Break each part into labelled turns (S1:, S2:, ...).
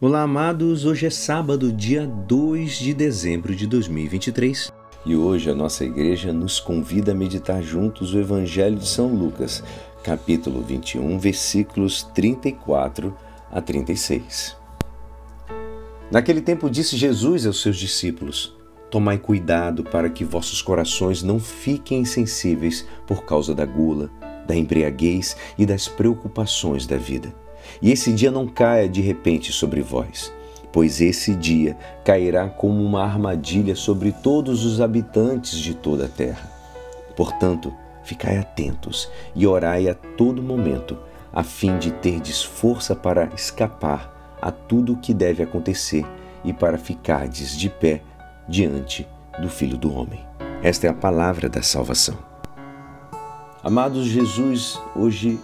S1: Olá, amados. Hoje é sábado, dia 2 de dezembro de 2023. E hoje a nossa igreja nos convida a meditar juntos o Evangelho de São Lucas, capítulo 21, versículos 34 a 36. Naquele tempo disse Jesus aos seus discípulos: Tomai cuidado para que vossos corações não fiquem insensíveis por causa da gula, da embriaguez e das preocupações da vida e esse dia não caia de repente sobre vós, pois esse dia cairá como uma armadilha sobre todos os habitantes de toda a terra. Portanto, ficai atentos e orai a todo momento, a fim de terdes força para escapar a tudo o que deve acontecer e para ficardes de pé diante do Filho do Homem. Esta é a palavra da salvação. Amados, Jesus hoje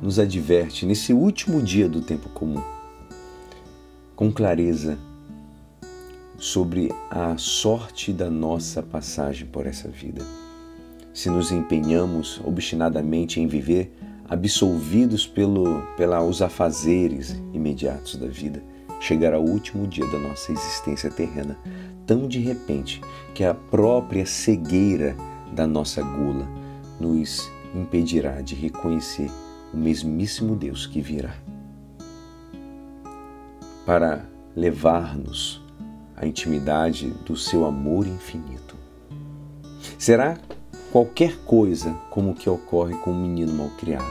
S1: nos adverte nesse último dia do tempo comum, com clareza, sobre a sorte da nossa passagem por essa vida. Se nos empenhamos obstinadamente em viver absolvidos pelo, pelos afazeres imediatos da vida, chegará o último dia da nossa existência terrena, tão de repente que a própria cegueira da nossa gula nos impedirá de reconhecer o mesmíssimo Deus que virá para levar-nos à intimidade do seu amor infinito. Será qualquer coisa como o que ocorre com um menino malcriado.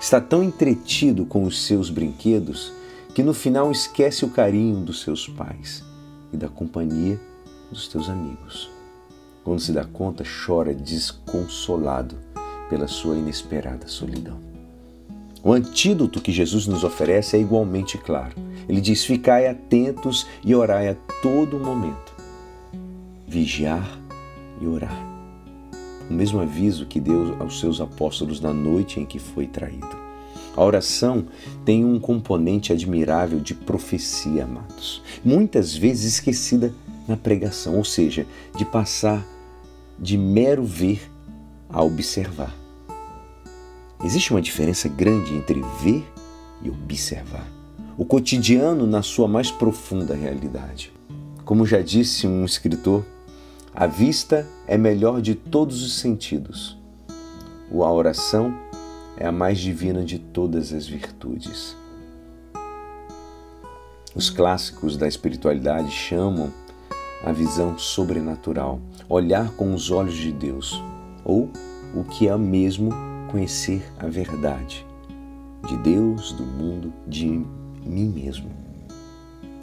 S1: Está tão entretido com os seus brinquedos que no final esquece o carinho dos seus pais e da companhia dos teus amigos. Quando se dá conta, chora desconsolado pela sua inesperada solidão. O antídoto que Jesus nos oferece é igualmente claro. Ele diz: Ficai atentos e orai a todo momento. Vigiar e orar. O mesmo aviso que deu aos seus apóstolos na noite em que foi traído. A oração tem um componente admirável de profecia, amados. Muitas vezes esquecida na pregação, ou seja, de passar de mero ver a observar. Existe uma diferença grande entre ver e observar. O cotidiano na sua mais profunda realidade. Como já disse um escritor, a vista é melhor de todos os sentidos. A oração é a mais divina de todas as virtudes. Os clássicos da espiritualidade chamam a visão sobrenatural, olhar com os olhos de Deus, ou o que é mesmo conhecer a verdade de Deus, do mundo, de mim mesmo.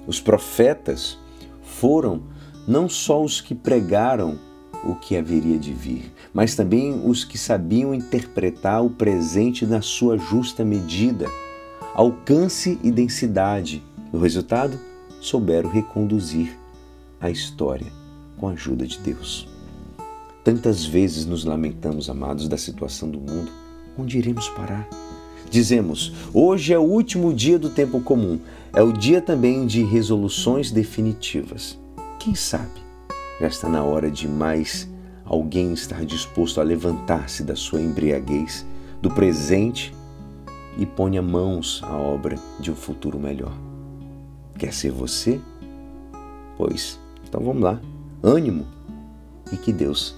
S1: Os profetas foram não só os que pregaram o que haveria de vir, mas também os que sabiam interpretar o presente na sua justa medida, alcance e densidade. O resultado, souberam reconduzir a história com a ajuda de Deus. Tantas vezes nos lamentamos, amados, da situação do mundo. Onde iremos parar? Dizemos: hoje é o último dia do tempo comum, é o dia também de resoluções definitivas. Quem sabe já está na hora de mais alguém estar disposto a levantar-se da sua embriaguez, do presente e ponha mãos à obra de um futuro melhor. Quer ser você? Pois, então vamos lá. Ânimo e que Deus